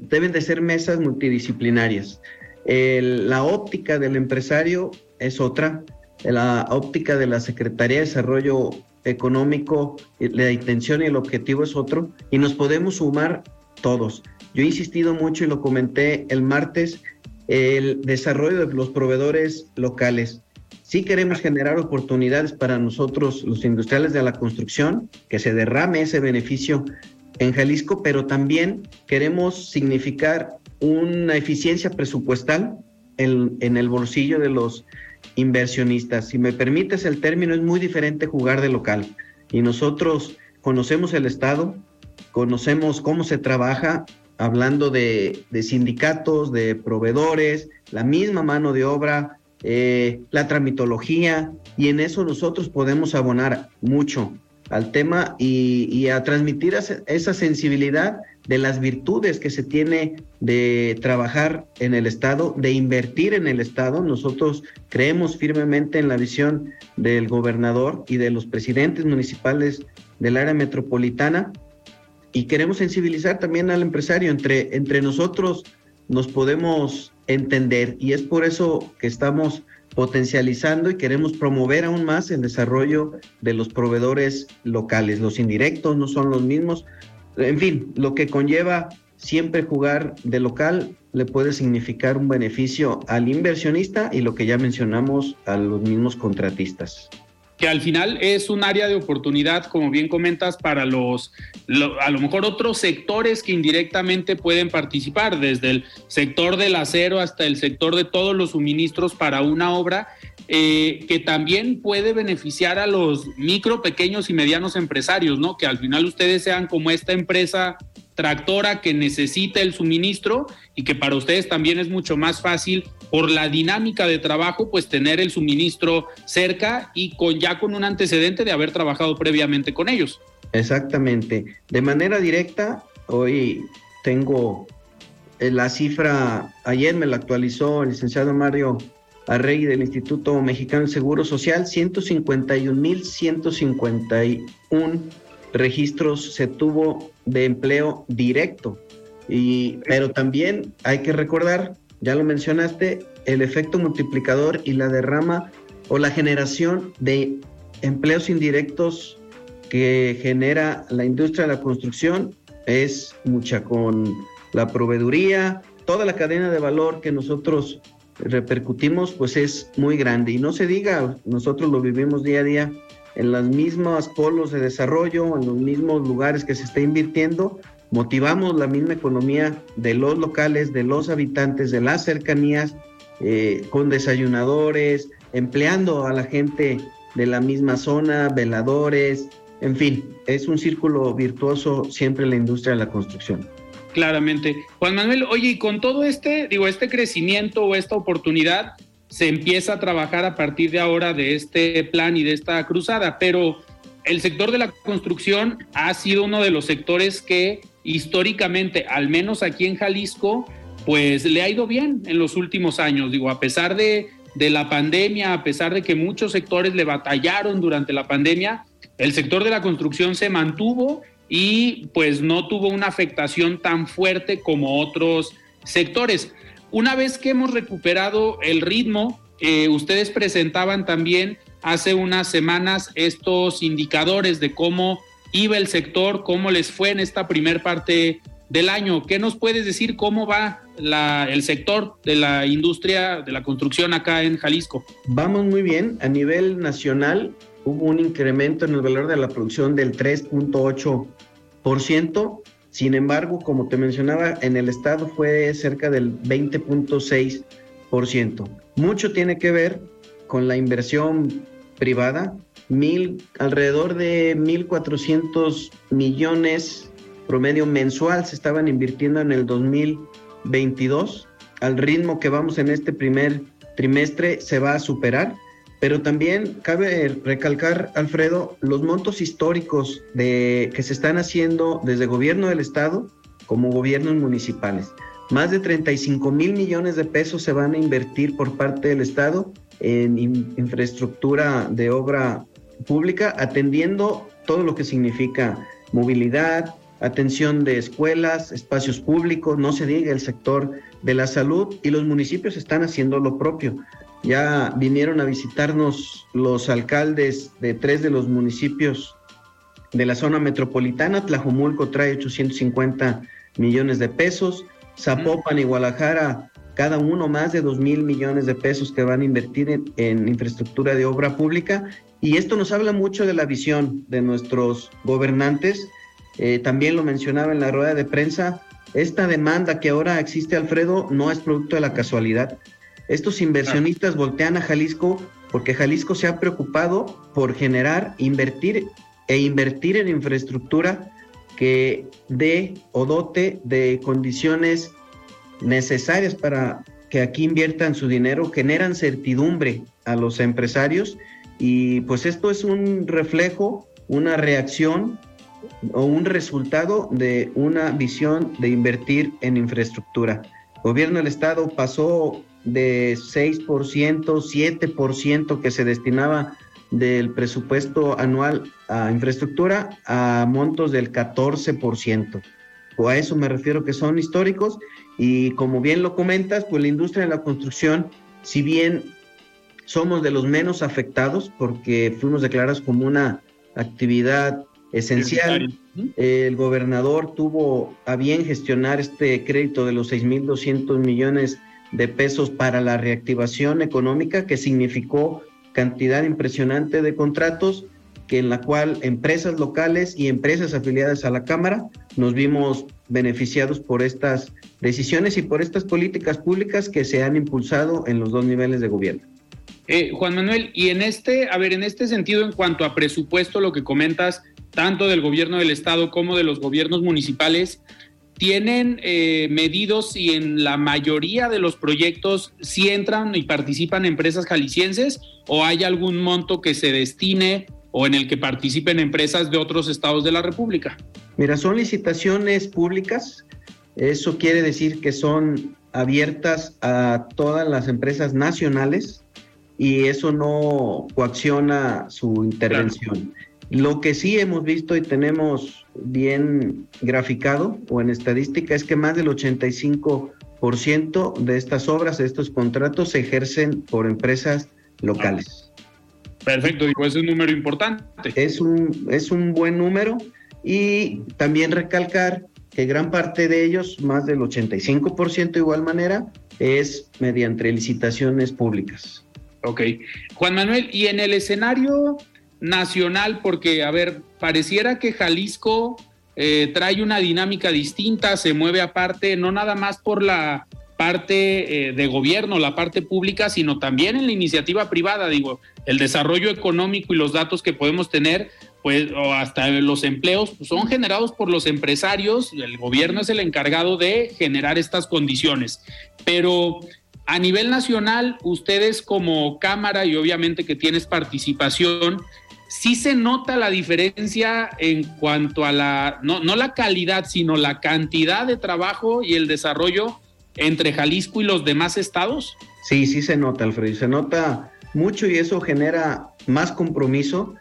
deben de ser mesas multidisciplinarias. La óptica del empresario es otra, la óptica de la Secretaría de Desarrollo Económico, la intención y el objetivo es otro, y nos podemos sumar todos. Yo he insistido mucho y lo comenté el martes el desarrollo de los proveedores locales. Sí queremos generar oportunidades para nosotros, los industriales de la construcción, que se derrame ese beneficio en Jalisco, pero también queremos significar una eficiencia presupuestal en, el bolsillo de los inversionistas. Si me permites el término, es muy diferente jugar de local. Y nosotros conocemos el Estado, conocemos cómo se trabaja hablando de, sindicatos, de proveedores, la misma mano de obra, eh, la tramitología, y en eso nosotros podemos abonar mucho al tema y, a transmitir esa sensibilidad de las virtudes que se tiene de trabajar en el Estado, de invertir en el Estado. Nosotros creemos firmemente en la visión del gobernador y de los presidentes municipales del área metropolitana y queremos sensibilizar también al empresario. Entre, entre nosotros nos podemos entender y es por eso que estamos potencializando y queremos promover aún más el desarrollo de los proveedores locales. Los indirectos no son los mismos. En fin, lo que conlleva siempre jugar de local le puede significar un beneficio al inversionista y lo que ya mencionamos a los mismos contratistas.
Que al final es un área de oportunidad, como bien comentas, para los, a lo mejor otros sectores que indirectamente pueden participar, desde el sector del acero hasta el sector de todos los suministros para una obra, eh, que también puede beneficiar a los micro, pequeños y medianos empresarios, ¿no? Que al final ustedes sean como esta empresa tractora que necesita el suministro y que para ustedes también es mucho más fácil por la dinámica de trabajo, pues tener el suministro cerca y con ya con un antecedente de haber trabajado previamente con ellos.
Exactamente. De manera directa, hoy tengo eh, la cifra, ayer me la actualizó el licenciado Mario Arrey del Instituto Mexicano del Seguro Social, 151.151 registros se tuvo de empleo directo. Y, pero también hay que recordar, ya lo mencionaste, el efecto multiplicador y la derrama o la generación de empleos indirectos que genera la industria de la construcción es mucha con la proveeduría, toda la cadena de valor que nosotros repercutimos pues es muy grande y no se diga, nosotros lo vivimos día a día en los mismos polos de desarrollo, en los mismos lugares que se está invirtiendo, motivamos la misma economía de los locales, de los habitantes, de las cercanías, eh, con desayunadores, empleando a la gente de la misma zona, veladores, en fin, es un círculo virtuoso siempre en la industria de la construcción.
Claramente. Juan Manuel, oye, y con todo este, digo, este crecimiento o esta oportunidad, se empieza a trabajar a partir de ahora de este plan y de esta cruzada, pero el sector de la construcción ha sido uno de los sectores que históricamente, al menos aquí en Jalisco, pues le ha ido bien en los últimos años. Digo, a pesar de, de la pandemia, a pesar de que muchos sectores le batallaron durante la pandemia, el sector de la construcción se mantuvo y pues no tuvo una afectación tan fuerte como otros sectores. Una vez que hemos recuperado el ritmo, eh, ustedes presentaban también hace unas semanas estos indicadores de cómo iba el sector, cómo les fue en esta primer parte del año. ¿Qué nos puedes decir cómo va el sector de la industria de la construcción acá en Jalisco?
Vamos muy bien. A nivel nacional hubo un incremento en el valor de la producción del 3.8%. Sin embargo, como te mencionaba, en el estado fue cerca del 20.6%. Mucho tiene que ver con la inversión privada, mil, alrededor de 1.400 millones promedio mensual se estaban invirtiendo en el 2022. Al ritmo que vamos en este primer trimestre se va a superar pero también cabe recalcar, Alfredo, los montos históricos de, que se están haciendo desde gobierno del Estado como gobiernos municipales. Más de 35 mil millones de pesos se van a invertir por parte del Estado en infraestructura de obra pública, atendiendo todo lo que significa movilidad, atención de escuelas, espacios públicos, no se diga el sector de la salud y los municipios están haciendo lo propio. Ya vinieron a visitarnos los alcaldes de tres de los municipios de la zona metropolitana. Tlajomulco trae 850 millones de pesos. Zapopan y Guadalajara, cada uno más de 2 mil millones de pesos que van a invertir en, infraestructura de obra pública. Y esto nos habla mucho de la visión de nuestros gobernantes. Eh, también lo mencionaba en la rueda de prensa. Esta demanda que ahora existe, Alfredo, no es producto de la casualidad. Estos inversionistas voltean a Jalisco porque Jalisco se ha preocupado por generar, invertir e invertir en infraestructura que dé o dote de condiciones necesarias para que aquí inviertan su dinero, generan certidumbre a los empresarios y pues esto es un reflejo, una reacción o un resultado de una visión de invertir en infraestructura. El gobierno del Estado pasó de 6%, 7% que se destinaba del presupuesto anual a infraestructura a montos del 14%. O a eso me refiero que son históricos y como bien lo comentas, pues la industria de la construcción, si bien somos de los menos afectados porque fuimos declarados como una actividad esencial, el gobernador tuvo a bien gestionar este crédito de los 6.200 millones de pesos para la reactivación económica que significó cantidad impresionante de contratos que en la cual empresas locales y empresas afiliadas a la Cámara nos vimos beneficiados por estas decisiones y por estas políticas públicas que se han impulsado en los dos niveles de gobierno.
Eh, Juan Manuel, y en este, a ver, en este sentido, en cuanto a presupuesto, lo que comentas, tanto del gobierno del estado como de los gobiernos municipales, tienen eh, medidos y en la mayoría de los proyectos si entran y participan empresas jaliscienses o hay algún monto que se destine o en el que participen empresas de otros estados de la República?
Mira, son licitaciones públicas, eso quiere decir que son abiertas a todas las empresas nacionales y eso no coacciona su intervención. Lo que sí hemos visto y tenemos bien graficado o en estadística es que más del 85% de estas obras, de estos contratos, se ejercen por empresas locales.
Perfecto, pues es un número importante.
Es un, es un buen número y también recalcar que gran parte de ellos, más del 85% de igual manera, es mediante licitaciones públicas.
Ok. Juan Manuel, y en el escenario nacional, porque, a ver, pareciera que Jalisco eh, trae una dinámica distinta, se mueve aparte, no nada más por la parte eh, de gobierno, la parte pública, sino también en la iniciativa privada, digo, el desarrollo económico y los datos que podemos tener, pues, o hasta los empleos, pues, son generados por los empresarios, el gobierno es el encargado de generar estas condiciones. Pero a nivel nacional, ustedes como Cámara y obviamente que tienes participación, sí se nota la diferencia en cuanto a la, no, no la calidad, sino la cantidad de trabajo y el desarrollo entre Jalisco y los demás estados?
Sí, sí se nota, Alfredo, se nota mucho y eso genera más compromiso.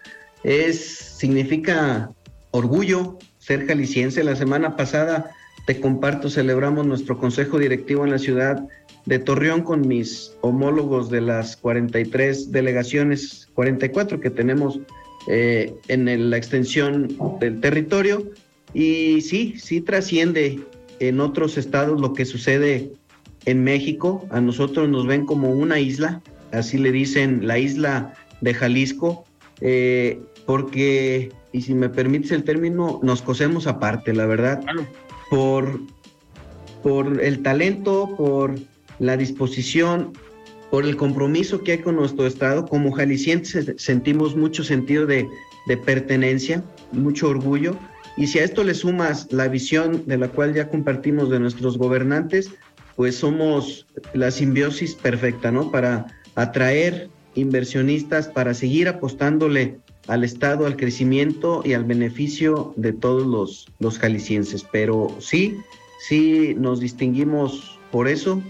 Es, significa orgullo ser jalisciense. La semana pasada, te comparto, celebramos nuestro consejo directivo en la ciudad de Torreón con mis homólogos de las 43 delegaciones, 44 que tenemos eh, en la extensión del territorio. Y sí, sí trasciende en otros estados lo que sucede en México. A nosotros nos ven como una isla, así le dicen la isla de Jalisco, eh, porque, y si me permites el término, nos cosemos aparte, la verdad, por, por el talento, por la disposición, por el compromiso que hay con nuestro Estado. Como jaliscienses sentimos mucho sentido de, de pertenencia, mucho orgullo y si a esto le sumas la visión de la cual ya compartimos de nuestros gobernantes, pues somos la simbiosis perfecta, ¿no? Para atraer inversionistas, para seguir apostándole al Estado, al crecimiento y al beneficio de todos los, los jaliscienses. Pero sí, sí nos distinguimos por eso.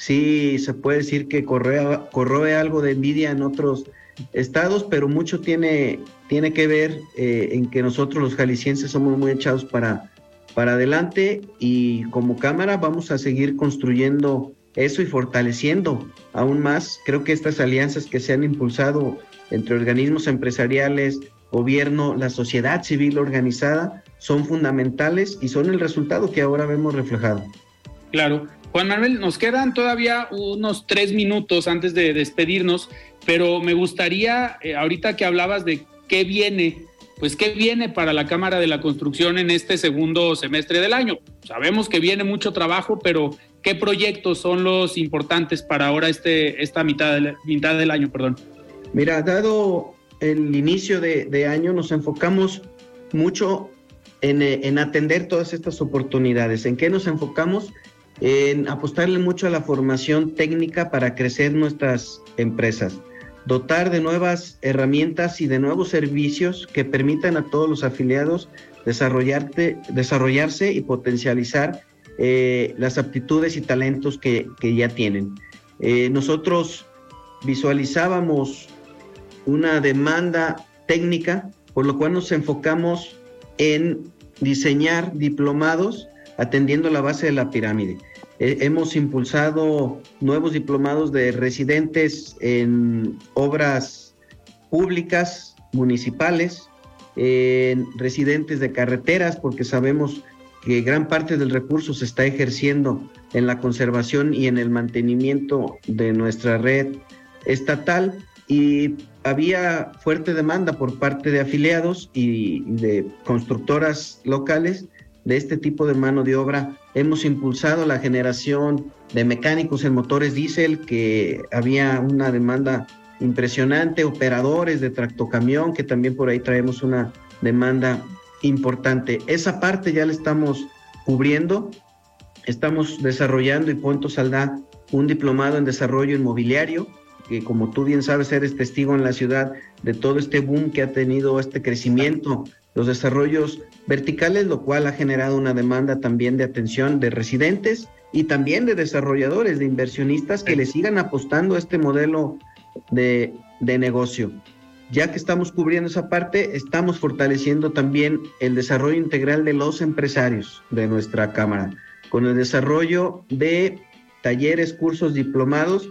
Sí se puede decir que corroe, corroe algo de envidia en otros estados, pero mucho tiene, tiene que ver eh, en que nosotros los jaliscienses somos muy echados para, para adelante y como Cámara vamos a seguir construyendo eso y fortaleciendo aún más. Creo que estas alianzas que se han impulsado entre organismos empresariales, gobierno, la sociedad civil organizada, son fundamentales y son el resultado que ahora vemos reflejado.
Claro. Juan Manuel, nos quedan todavía unos tres minutos antes de despedirnos pero me gustaría, eh, ahorita que hablabas de qué viene, pues qué viene para la Cámara de la Construcción en este segundo semestre del año. Sabemos que viene mucho trabajo, pero ¿qué proyectos son los importantes para ahora este, esta mitad, del, mitad del año? Perdón.
Mira, dado el inicio de, año, nos enfocamos mucho en, en, atender todas estas oportunidades. ¿En qué nos enfocamos? En apostarle mucho a la formación técnica para crecer nuestras empresas dotar de nuevas herramientas y de nuevos servicios que permitan a todos los afiliados desarrollarse y potencializar eh, las aptitudes y talentos que, ya tienen. Eh, nosotros visualizábamos una demanda técnica, por lo cual nos enfocamos en diseñar diplomados atendiendo la base de la pirámide. Eh, hemos impulsado nuevos diplomados de residentes en obras públicas, municipales, en residentes de carreteras, porque sabemos que gran parte del recurso se está ejerciendo en la conservación y en el mantenimiento de nuestra red estatal y había fuerte demanda por parte de afiliados y de constructoras locales de este tipo de mano de obra. Hemos impulsado la generación de mecánicos en motores diésel, que había una demanda impresionante, operadores de tractocamión, que también por ahí traemos una demanda importante. Esa parte ya la estamos cubriendo. Estamos desarrollando y pronto saldrá un diplomado en desarrollo inmobiliario, que como tú bien sabes, eres testigo en la ciudad de todo este boom que ha tenido este crecimiento, los desarrollos verticales, lo cual ha generado una demanda también de atención de residentes y también de desarrolladores, de inversionistas que le sigan apostando a este modelo de, de negocio. Ya que estamos cubriendo esa parte, estamos fortaleciendo también el desarrollo integral de los empresarios de nuestra Cámara, con el desarrollo de talleres, cursos, diplomados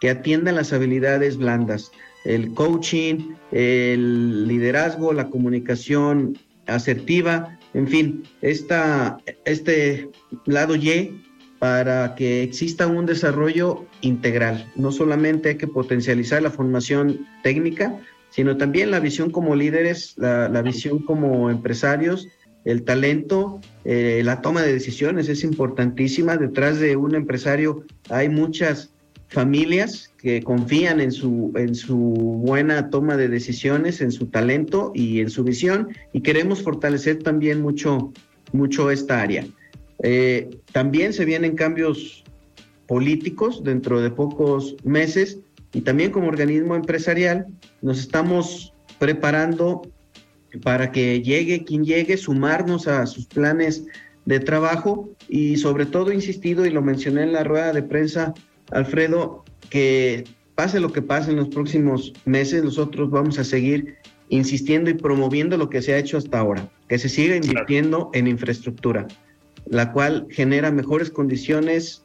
que atiendan las habilidades blandas, el coaching, el liderazgo, la comunicación asertiva, en fin, esta, este lado Y para que exista un desarrollo integral. No solamente hay que potencializar la formación técnica, sino también la visión como líderes, la, visión como empresarios, el talento, eh, la toma de decisiones es importantísima. Detrás de un empresario hay muchas familias que confían en su, en su buena toma de decisiones, en su talento y en su visión, y queremos fortalecer también mucho, mucho esta área. Eh, también se vienen cambios políticos dentro de pocos meses y también como organismo empresarial nos estamos preparando para que llegue quien llegue, sumarnos a sus planes de trabajo y sobre todo insistido, y lo mencioné en la rueda de prensa, Alfredo, que pase lo que pase en los próximos meses, nosotros vamos a seguir insistiendo y promoviendo lo que se ha hecho hasta ahora, que se siga invirtiendo en infraestructura, la cual genera mejores condiciones,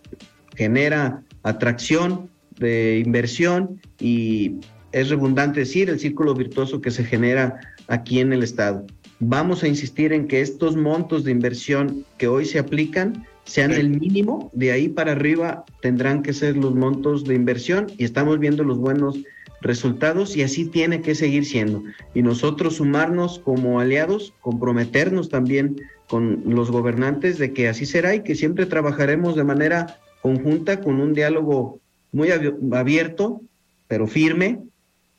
genera atracción de inversión y es redundante decir el círculo virtuoso que se genera aquí en el Estado. Vamos a insistir en que estos montos de inversión que hoy se aplican sean el mínimo, de ahí para arriba tendrán que ser los montos de inversión y estamos viendo los buenos resultados y así tiene que seguir siendo. Y nosotros sumarnos como aliados, comprometernos también con los gobernantes de que así será y que siempre trabajaremos de manera conjunta con un diálogo muy abierto, pero firme,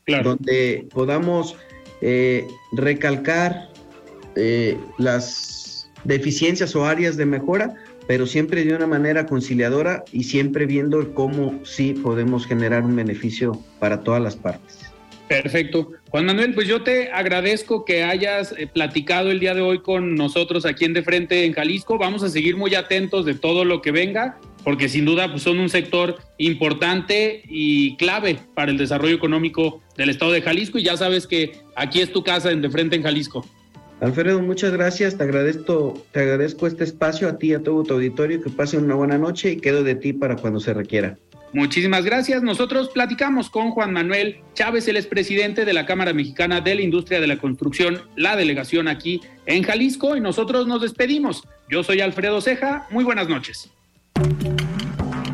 donde podamos eh, recalcar eh, las deficiencias o áreas de mejora, pero siempre de una manera conciliadora y siempre viendo cómo sí podemos generar un beneficio para todas las partes.
Perfecto. Juan Manuel, pues yo te agradezco que hayas eh, platicado el día de hoy con nosotros aquí en De Frente en Jalisco. Vamos a seguir muy atentos de todo lo que venga, porque sin duda pues, son un sector importante y clave para el desarrollo económico del estado de Jalisco. Y ya sabes que aquí es tu casa en De Frente en Jalisco.
Alfredo, muchas gracias. Te agradezco, te agradezco este espacio a ti y a todo tu auditorio. Que pasen una buena noche y quedo de ti para cuando se requiera.
Muchísimas gracias. Nosotros platicamos con Juan Manuel Chávez, el expresidente de la Cámara Mexicana de la Industria de la Construcción, la delegación aquí en Jalisco, y nosotros nos despedimos. Yo soy Alfredo Ceja. Muy buenas noches.